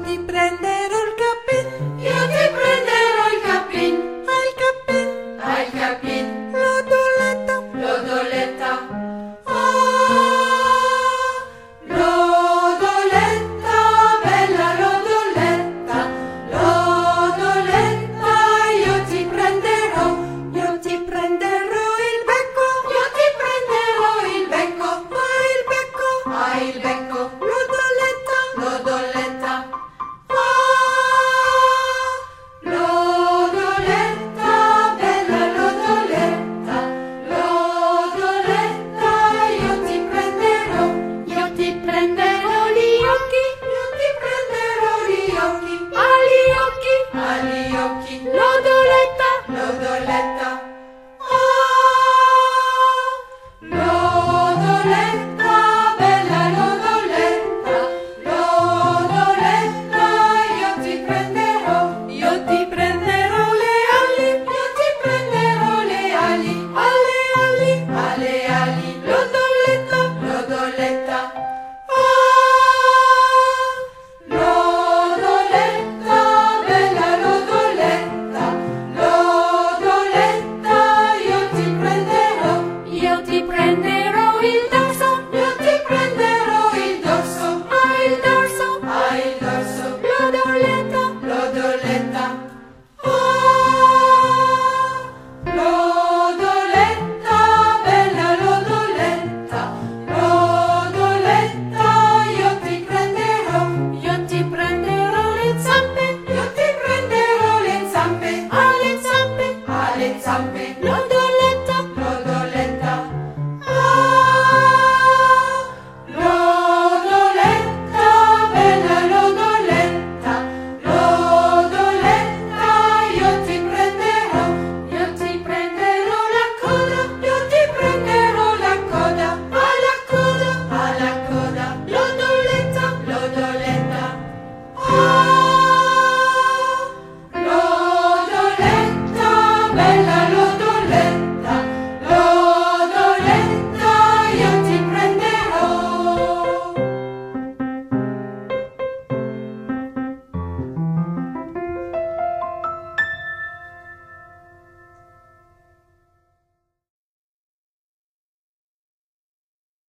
ti prenderò ロンドン